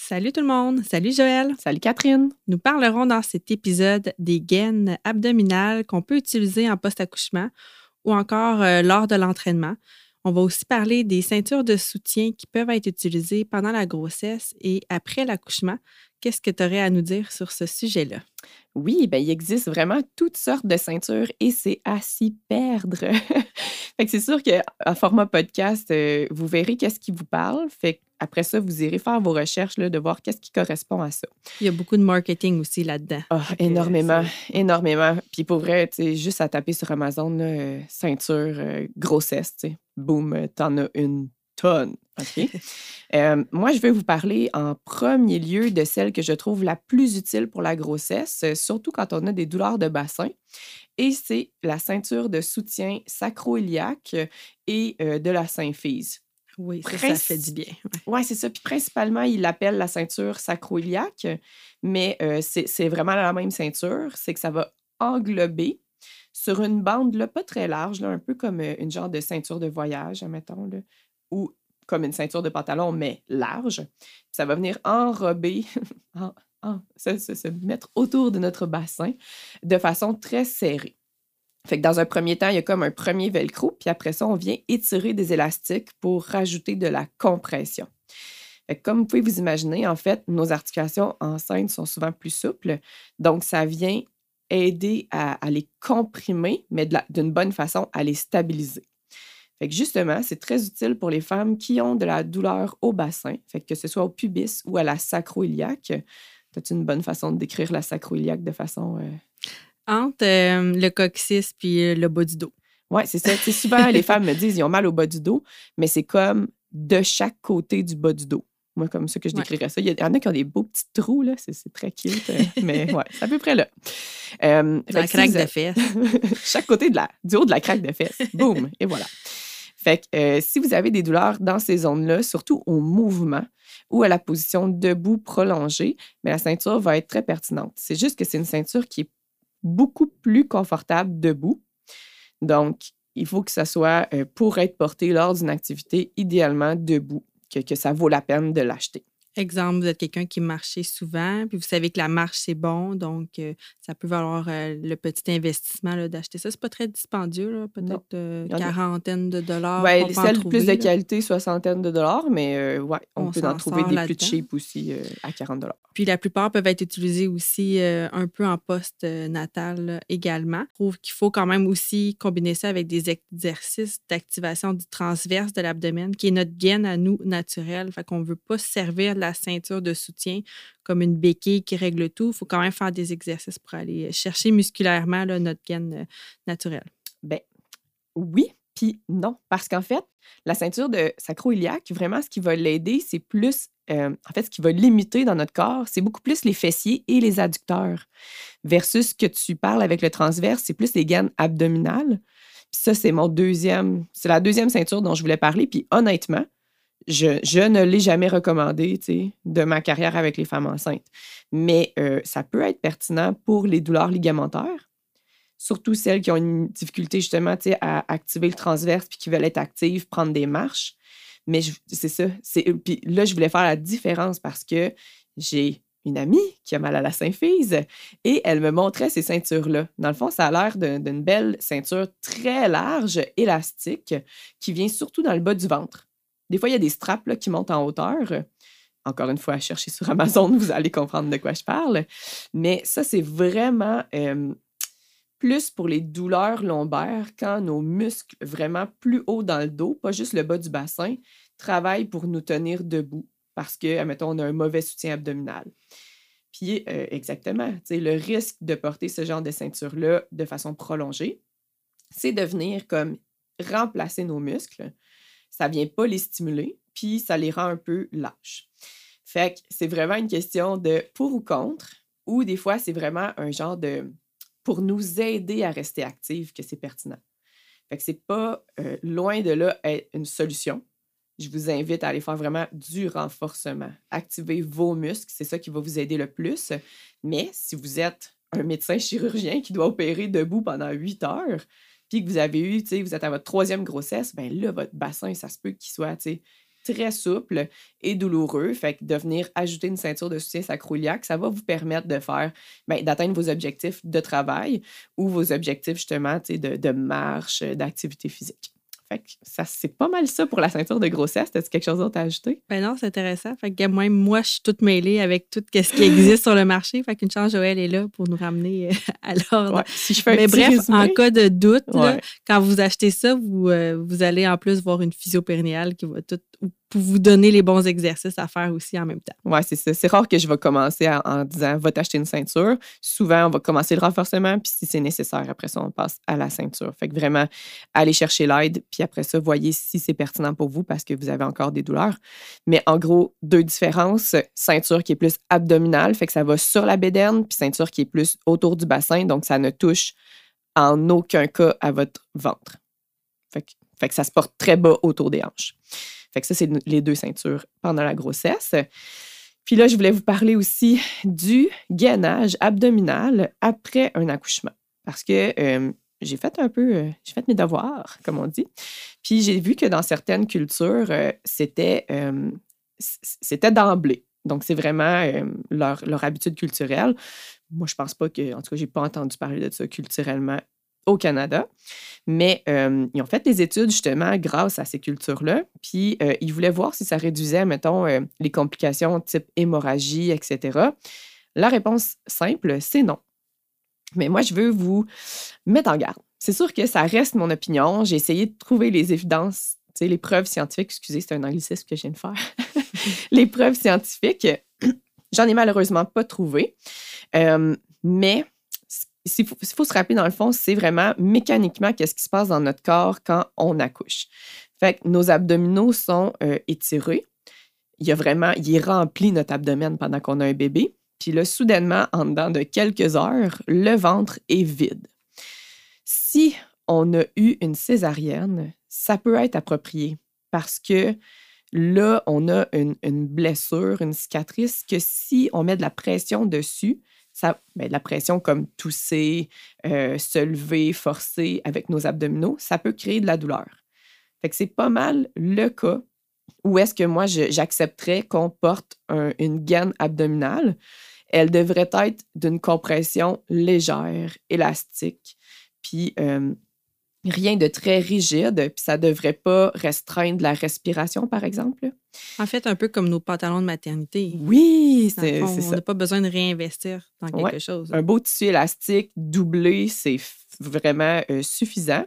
Salut tout le monde, salut Joël. Salut Catherine. Nous parlerons dans cet épisode des gaines abdominales qu'on peut utiliser en post-accouchement ou encore euh, lors de l'entraînement. On va aussi parler des ceintures de soutien qui peuvent être utilisées pendant la grossesse et après l'accouchement. Qu'est-ce que tu aurais à nous dire sur ce sujet-là? Oui, ben, il existe vraiment toutes sortes de ceintures et c'est à s'y perdre. fait que c'est sûr qu'en format podcast, euh, vous verrez qu'est-ce qui vous parle. Fait après ça, vous irez faire vos recherches là, de voir qu'est-ce qui correspond à ça. Il y a beaucoup de marketing aussi là-dedans. Ah, énormément, énormément. Puis pour vrai, juste à taper sur Amazon, euh, ceinture, euh, grossesse, boum, t'en as une tonne. OK? Euh, moi, je vais vous parler en premier lieu de celle que je trouve la plus utile pour la grossesse, surtout quand on a des douleurs de bassin. Et c'est la ceinture de soutien sacro-iliaque et de la symphyse. Oui, ça, fait du bien. Oui, c'est ça. Puis principalement, il l'appelle la ceinture sacro-iliaque, mais euh, c'est vraiment la même ceinture. C'est que ça va englober sur une bande là, pas très large, là, un peu comme euh, une genre de ceinture de voyage, admettons, là, ou comme une ceinture de pantalon, mais large. Ça va venir enrober, se mettre autour de notre bassin de façon très serrée. Fait que dans un premier temps, il y a comme un premier velcro, puis après ça, on vient étirer des élastiques pour rajouter de la compression. Comme vous pouvez vous imaginer, en fait, nos articulations enceintes sont souvent plus souples, donc ça vient aider à, les comprimer, mais d'une bonne façon à les stabiliser. Fait que justement, c'est très utile pour les femmes qui ont de la douleur au bassin, que, ce soit au pubis ou à la sacro-iliaque. As une bonne façon de décrire la sacro-iliaque de façon euh, entre euh, le coccyx puis euh, le bas du dos. Oui, c'est ça. souvent, les femmes me disent qu'ils ont mal au bas du dos, mais c'est comme de chaque côté du bas du dos. Moi, comme ça que je décrirais ça. Il y en a qui ont des beaux petits trous, là. C'est très cute. Euh, mais ouais, c'est à peu près là. la craque de fesses. chaque côté de la, du haut de la craque de fesses. Boum! Et voilà. Fait que si vous avez des douleurs dans ces zones-là, surtout au mouvement ou à la position debout prolongée, mais la ceinture va être très pertinente. C'est juste que c'est une ceinture qui est beaucoup plus confortable debout. Donc, il faut que ça soit euh, pour être porté lors d'une activité idéalement debout, que ça vaut la peine de l'acheter. Exemple, vous êtes quelqu'un qui marchait souvent, puis vous savez que la marche, c'est bon, donc euh, ça peut valoir euh, le petit investissement d'acheter ça. C'est pas très dispendieux, peut-être euh, quarantaine de dollars. Oui, celles plus de qualité, soixantaine de dollars, mais ouais, on, peut en trouver des plus cheap aussi à 40 dollars. Puis la plupart peuvent être utilisées aussi un peu en post-natal également. Je trouve qu'il faut quand même aussi combiner ça avec des exercices d'activation du transverse de l'abdomen, qui est notre gaine à nous naturelle. Fait qu'on veut pas servir de la ceinture de soutien comme une béquille qui règle tout. Il faut quand même faire des exercices pour aller chercher musculairement notre gaine euh, naturelle. Ben oui, puis non. Parce qu'en fait, la ceinture de sacro-iliaque, vraiment, ce qui va l'aider, c'est plus, euh, en fait, ce qui va limiter dans notre corps, c'est beaucoup plus les fessiers et les adducteurs. Versus ce que tu parles avec le transverse, c'est plus les gaines abdominales. Puis ça, c'est mon deuxième, c'est la deuxième ceinture dont je voulais parler. Puis honnêtement, je, ne l'ai jamais recommandé de ma carrière avec les femmes enceintes. Mais euh, ça peut être pertinent pour les douleurs ligamentaires, surtout celles qui ont une difficulté justement à activer le transverse puis qui veulent être actives, prendre des marches. Mais c'est ça. Puis là, je voulais faire la différence parce que j'ai une amie qui a mal à la symphyse et elle me montrait ces ceintures-là. Dans le fond, ça a l'air d'une belle ceinture très large, élastique, qui vient surtout dans le bas du ventre. Des fois, il y a des straps qui montent en hauteur. Encore une fois, à chercher sur Amazon, vous allez comprendre de quoi je parle. Mais ça, c'est vraiment plus pour les douleurs lombaires quand nos muscles vraiment plus haut dans le dos, pas juste le bas du bassin, travaillent pour nous tenir debout parce que, admettons, on a un mauvais soutien abdominal. Puis, euh, exactement, le risque de porter ce genre de ceinture-là de façon prolongée, c'est de venir comme remplacer nos muscles ça vient pas les stimuler, puis ça les rend un peu lâches. Fait c'est vraiment une question de pour ou contre, ou des fois, c'est vraiment un genre de pour nous aider à rester actifs que c'est pertinent. Fait que c'est pas euh, loin de là une solution. Je vous invite à aller faire vraiment du renforcement. Activer vos muscles, c'est ça qui va vous aider le plus. Mais si vous êtes un médecin chirurgien qui doit opérer debout pendant huit heures, puis que vous avez eu, vous êtes à votre troisième grossesse, ben là, votre bassin, ça se peut qu'il soit très souple et douloureux. Fait que de venir ajouter une ceinture de soutien sacroiliaque, ça va vous permettre ben, d'atteindre vos objectifs de travail ou vos objectifs justement de, de marche, d'activité physique. Fait que ça, c'est pas mal ça pour la ceinture de grossesse. As-tu quelque chose d'autre à ajouter? Ben non, c'est intéressant. Fait que moi, moi, je suis toute mêlée avec tout ce qui existe sur le marché. Fait qu'une chance, Joël est là pour nous ramener euh, à l'ordre. si je fais Mais bref, en cas de doute, quand vous achetez ça, vous, euh, vous allez en plus voir une physiopérinéale qui va tout pour vous donner les bons exercices à faire aussi en même temps. Oui, c'est ça. C'est rare que je vais commencer en, disant va t'acheter une ceinture. Souvent, on va commencer le renforcement, puis si c'est nécessaire, après ça, on passe à la ceinture. Fait que vraiment, allez chercher l'aide, puis après ça, voyez si c'est pertinent pour vous parce que vous avez encore des douleurs. Mais en gros, deux différences. Ceinture qui est plus abdominale, fait que ça va sur la bédaine, puis ceinture qui est plus autour du bassin, donc ça ne touche en aucun cas à votre ventre. Fait que, fait que ça se porte très bas autour des hanches. Fait ça, c'est les deux ceintures pendant la grossesse. Puis là, je voulais vous parler aussi du gainage abdominal après un accouchement. Parce que euh, j'ai fait un peu, euh, j'ai fait mes devoirs, comme on dit. Puis j'ai vu que dans certaines cultures, euh, c'était, c'était d'emblée. Donc, c'est vraiment leur, leur, habitude culturelle. Moi, je pense pas que, en tout cas, j'ai pas entendu parler de ça culturellement au Canada. Mais euh, ils ont fait des études justement grâce à ces cultures-là. Puis euh, ils voulaient voir si ça réduisait, mettons, euh, les complications type hémorragie, etc. La réponse simple, c'est non. Mais moi, je veux vous mettre en garde. C'est sûr que ça reste mon opinion. J'ai essayé de trouver les évidences, les preuves scientifiques. Excusez, c'est un anglicisme que je viens de faire. les preuves scientifiques, j'en ai malheureusement pas trouvé. mais il faut, se rappeler, dans le fond, c'est vraiment mécaniquement qu'est-ce qui se passe dans notre corps quand on accouche. Fait que nos abdominaux sont euh, étirés. Il y a vraiment, il est notre abdomen pendant qu'on a un bébé. Puis là, soudainement, en dedans de quelques heures, le ventre est vide. Si on a eu une césarienne, ça peut être approprié parce que là, on a une, une blessure, une cicatrice que si on met de la pression dessus, ça, ben, la pression comme tousser, euh, se lever, forcer avec nos abdominaux, ça peut créer de la douleur. C'est pas mal le cas où est-ce que moi, j'accepterais qu'on porte une gaine abdominale. Elle devrait être d'une compression légère, élastique, puis euh, rien de très rigide, puis ça ne devrait pas restreindre la respiration, par exemple. En fait, un peu comme nos pantalons de maternité. Oui, c'est ça. On n'a pas besoin de réinvestir dans quelque chose. Un beau tissu élastique doublé, c'est vraiment euh, suffisant,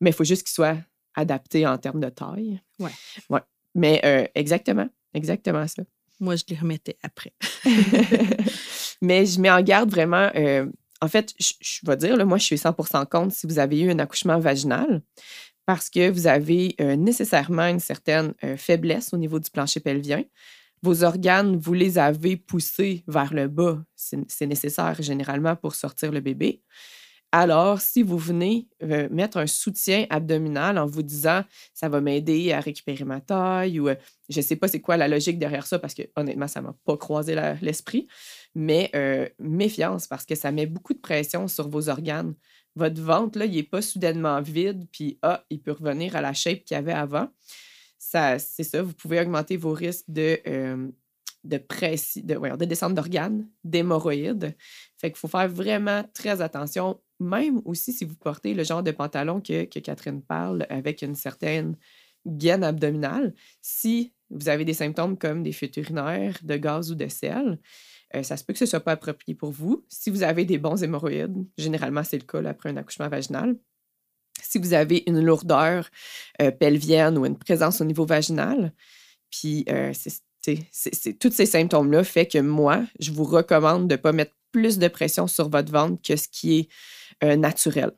mais il faut juste qu'il soit adapté en termes de taille. Oui. Ouais. Mais euh, exactement, exactement ça. Moi, je les remettais après. mais je mets en garde vraiment euh, en fait, je, vais dire, moi, je suis 100% contre si vous avez eu un accouchement vaginal parce que vous avez euh, nécessairement une certaine euh, faiblesse au niveau du plancher pelvien. Vos organes, vous les avez poussés vers le bas. C'est nécessaire généralement pour sortir le bébé. Alors, si vous venez euh, mettre un soutien abdominal en vous disant ça va m'aider à récupérer ma taille ou je ne sais pas c'est quoi la logique derrière ça parce que honnêtement, ça ne m'a pas croisé l'esprit mais méfiance parce que ça met beaucoup de pression sur vos organes. Votre ventre, là, il n'est pas soudainement vide, puis ah, il peut revenir à la shape qu'il y avait avant. C'est ça, vous pouvez augmenter vos risques de, de, de, de descente d'organes, d'hémorroïdes. Fait qu'il faut faire vraiment très attention, même aussi si vous portez le genre de pantalon que, que Catherine parle avec une certaine gaine abdominale. Si vous avez des symptômes comme des fuites urinaires, de gaz ou de sel, euh, ça se peut que ce ne soit pas approprié pour vous. Si vous avez des bons hémorroïdes, généralement c'est le cas après un accouchement vaginal. Si vous avez une lourdeur euh, pelvienne ou une présence au niveau vaginal, puis euh, tous ces symptômes-là fait que moi, je vous recommande de ne pas mettre plus de pression sur votre ventre que ce qui est naturel.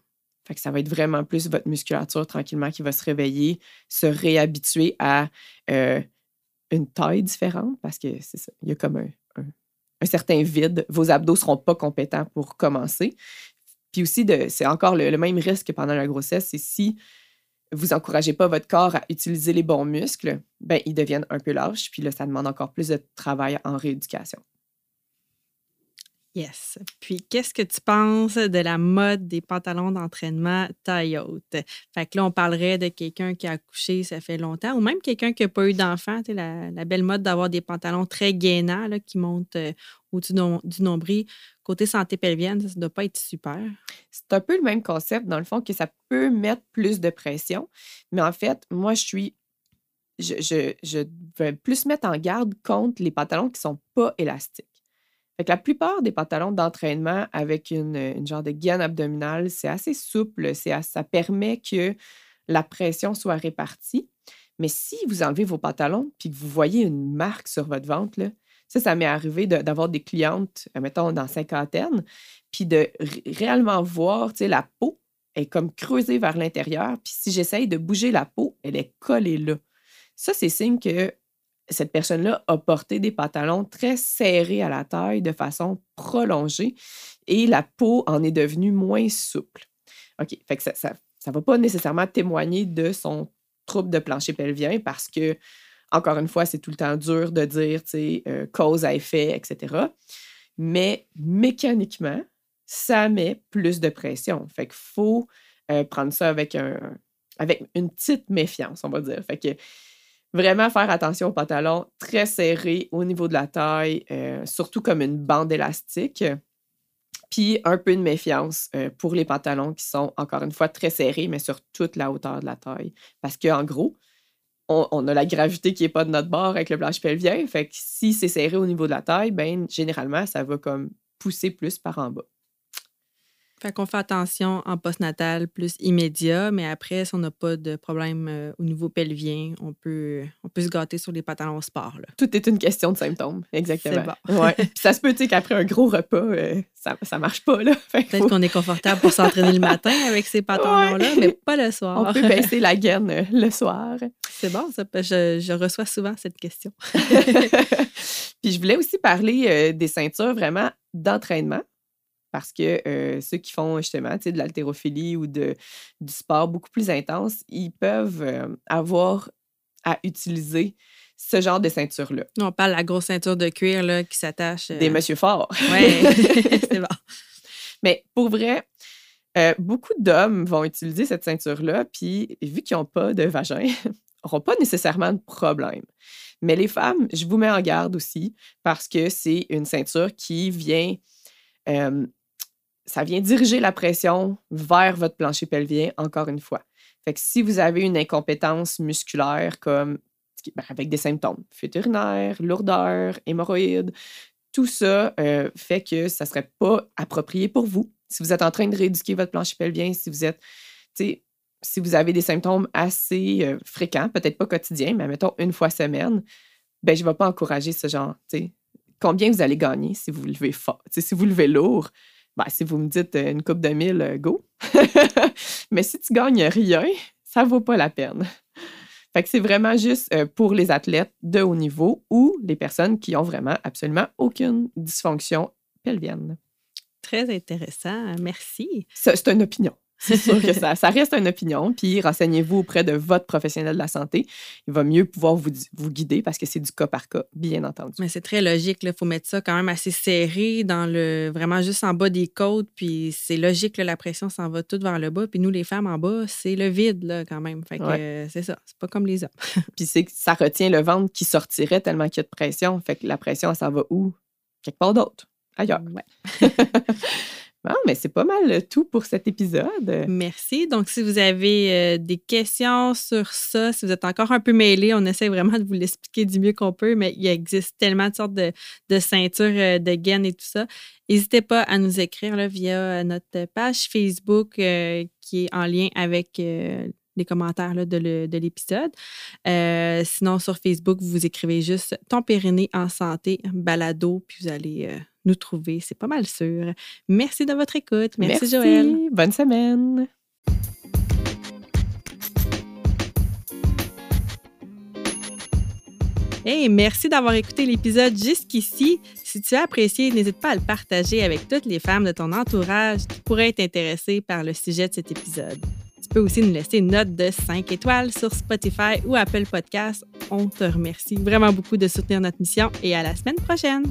Fait que ça va être vraiment plus votre musculature tranquillement qui va se réveiller, se réhabituer à une taille différente parce que c'est ça, il y a comme un, un certain vide. Vos abdos seront pas compétents pour commencer. Puis aussi, c'est encore le, même risque que pendant la grossesse, c'est si vous n'encouragez pas votre corps à utiliser les bons muscles, ben, ils deviennent un peu lâches. Puis là, ça demande encore plus de travail en rééducation. Yes. Puis, qu'est-ce que tu penses de la mode des pantalons d'entraînement taille haute? Fait que là, on parlerait de quelqu'un qui a accouché, ça fait longtemps, ou même quelqu'un qui n'a pas eu d'enfant. La, la belle mode d'avoir des pantalons très gainants là, qui montent euh, au-dessus du nombril. Côté santé pelvienne, ça ne doit pas être super. C'est un peu le même concept, dans le fond, que ça peut mettre plus de pression. Mais en fait, moi, je suis je, je, je, vais plus mettre en garde contre les pantalons qui ne sont pas élastiques. Fait la plupart des pantalons d'entraînement avec une, genre de gaine abdominale, c'est assez souple, ça permet que la pression soit répartie. Mais si vous enlevez vos pantalons puis que vous voyez une marque sur votre ventre, ça, ça m'est arrivé d'avoir des clientes, euh, mettons, dans cinquantaine, puis de réellement voir, tu la peau est comme creusée vers l'intérieur, puis si j'essaye de bouger la peau, elle est collée là. Ça, c'est signe que cette personne-là a porté des pantalons très serrés à la taille de façon prolongée et la peau en est devenue moins souple. OK, fait que ça ne va pas nécessairement témoigner de son trouble de plancher pelvien parce que, encore une fois, c'est tout le temps dur de dire, euh, cause à effet, etc. Mais mécaniquement, ça met plus de pression. Fait qu'il faut euh, prendre ça avec, un, avec une petite méfiance, on va dire. Fait que Vraiment faire attention aux pantalons très serrés au niveau de la taille, euh, surtout comme une bande élastique. Puis un peu de méfiance euh, pour les pantalons qui sont, encore une fois, très serrés, mais sur toute la hauteur de la taille. Parce qu'en gros, on, a la gravité qui n'est pas de notre bord avec le planche pelvien. Fait que si c'est serré au niveau de la taille, ben généralement, ça va comme pousser plus par en bas. Fait qu'on fait attention en postnatal plus immédiat, mais après, si on n'a pas de problème euh, au niveau pelvien, on peut, on peut se gâter sur les pantalons sport. Là. Tout est une question de symptômes, exactement. Ouais. Puis ça se peut qu'après un gros repas, euh, ça, ça marche pas. Peut-être qu'on est confortable pour s'entraîner le matin avec ces pantalons-là, mais pas le soir. On peut baisser la gaine euh, le soir. C'est bon, ça, je, je, reçois souvent cette question. Puis je voulais aussi parler des ceintures vraiment d'entraînement parce que euh, ceux qui font justement de l'haltérophilie ou de, du sport beaucoup plus intense, ils peuvent euh, avoir à utiliser ce genre de ceinture-là. On parle de la grosse ceinture de cuir là, qui s'attache. Des monsieur forts. Oui, c'est bon. Mais pour vrai, beaucoup d'hommes vont utiliser cette ceinture-là, puis vu qu'ils n'ont pas de vagin, n'auront pas nécessairement de problème. Mais les femmes, je vous mets en garde aussi parce que c'est une ceinture qui vient ça vient diriger la pression vers votre plancher pelvien, encore une fois. Fait si vous avez une incompétence musculaire comme ben, avec des symptômes, fuite urinaire, lourdeur, hémorroïdes, tout ça euh, fait que ça ne serait pas approprié pour vous. Si vous êtes en train de rééduquer votre plancher pelvien, si vous êtes, si vous avez des symptômes assez euh, fréquents, peut-être pas quotidiens, mais mettons une fois semaine, ben, je ne vais pas encourager ce genre. Combien vous allez gagner si vous levez fort, si vous levez lourd? Ben, si vous me dites euh, une coupe de mille, euh, go. Mais si tu gagnes rien, ça ne vaut pas la peine. Fait que c'est vraiment juste euh, pour les athlètes de haut niveau ou les personnes qui ont vraiment absolument aucune dysfonction pelvienne. Très intéressant. Merci. C'est une opinion. C'est sûr que ça, ça, reste une opinion. Puis renseignez-vous auprès de votre professionnel de la santé. Il va mieux pouvoir vous, vous guider parce que c'est du cas par cas, bien entendu. Mais c'est très logique. Il faut mettre ça quand même assez serré, dans le vraiment juste en bas des côtes. Puis c'est logique, la pression s'en va toute vers le bas. Puis nous, les femmes en bas, c'est le vide là, quand même. Fait que euh, c'est ça. C'est pas comme les hommes. Puis c'est que ça retient le ventre qui sortirait tellement qu'il y a de pression. Fait que la pression, ça va où? Quelque part d'autre. Ailleurs. Ouais. Mais c'est pas mal tout pour cet épisode. Merci. Donc, si vous avez euh, des questions sur ça, si vous êtes encore un peu mêlé, on essaie vraiment de vous l'expliquer du mieux qu'on peut, mais il existe tellement de sortes de, ceintures euh, de gaines et tout ça. N'hésitez pas à nous écrire via notre page Facebook euh, qui est en lien avec les commentaires de l'épisode. sinon, sur Facebook, vous écrivez juste Ton périnée en santé, balado, puis vous allez nous trouver. C'est pas mal sûr. Merci de votre écoute. Merci, Merci. Joël. Bonne semaine. Hey, merci d'avoir écouté l'épisode jusqu'ici. Si tu as apprécié, n'hésite pas à le partager avec toutes les femmes de ton entourage qui pourraient être intéressées par le sujet de cet épisode. Tu peux aussi nous laisser une note de 5 étoiles sur Spotify ou Apple Podcasts. On te remercie vraiment beaucoup de soutenir notre mission et à la semaine prochaine.